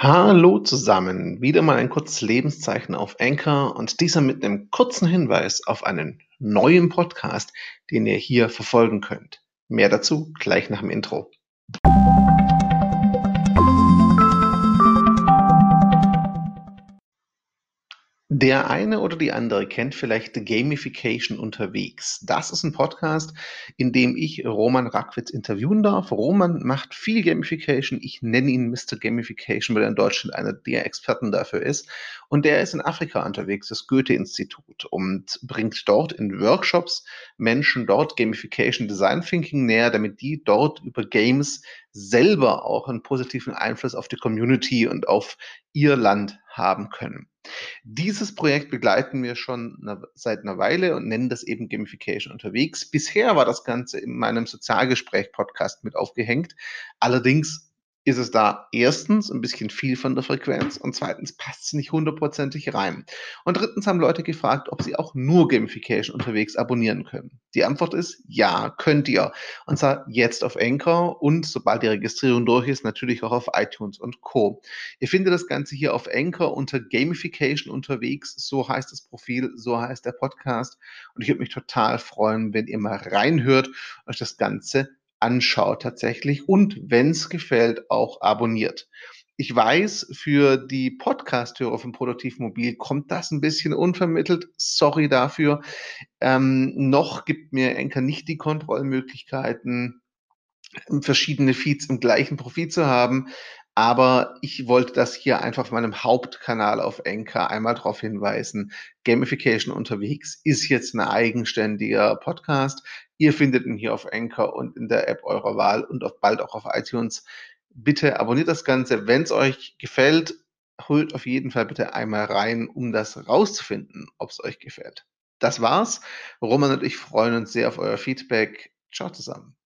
Hallo zusammen, wieder mal ein kurzes Lebenszeichen auf Anchor und dieser mit einem kurzen Hinweis auf einen neuen Podcast, den ihr hier verfolgen könnt. Mehr dazu gleich nach dem Intro. Der eine oder die andere kennt vielleicht Gamification unterwegs. Das ist ein Podcast, in dem ich Roman Rackwitz interviewen darf. Roman macht viel Gamification. Ich nenne ihn Mr. Gamification, weil er in Deutschland einer der Experten dafür ist. Und der ist in Afrika unterwegs, das Goethe-Institut, und bringt dort in Workshops Menschen dort Gamification Design Thinking näher, damit die dort über Games selber auch einen positiven Einfluss auf die Community und auf ihr Land haben können. Dieses Projekt begleiten wir schon seit einer Weile und nennen das eben Gamification unterwegs. Bisher war das Ganze in meinem Sozialgespräch-Podcast mit aufgehängt. Allerdings ist es da erstens ein bisschen viel von der Frequenz und zweitens passt es nicht hundertprozentig rein. Und drittens haben Leute gefragt, ob sie auch nur Gamification unterwegs abonnieren können. Die Antwort ist ja, könnt ihr. Und zwar jetzt auf Anchor und sobald die Registrierung durch ist, natürlich auch auf iTunes und Co. Ihr findet das Ganze hier auf Anchor unter Gamification unterwegs. So heißt das Profil, so heißt der Podcast. Und ich würde mich total freuen, wenn ihr mal reinhört, euch das Ganze anschaut tatsächlich und wenn es gefällt, auch abonniert. Ich weiß, für die Podcast-Hörer von Produktiv Mobil kommt das ein bisschen unvermittelt. Sorry dafür. Ähm, noch gibt mir Enker nicht die Kontrollmöglichkeiten, verschiedene Feeds im gleichen Profil zu haben. Aber ich wollte das hier einfach auf meinem Hauptkanal auf Enker einmal darauf hinweisen. Gamification unterwegs ist jetzt ein eigenständiger Podcast. Ihr findet ihn hier auf Anchor und in der App eurer Wahl und auf, bald auch auf iTunes. Bitte abonniert das Ganze. Wenn es euch gefällt, holt auf jeden Fall bitte einmal rein, um das rauszufinden, ob es euch gefällt. Das war's. Roman und ich freuen uns sehr auf euer Feedback. Ciao zusammen.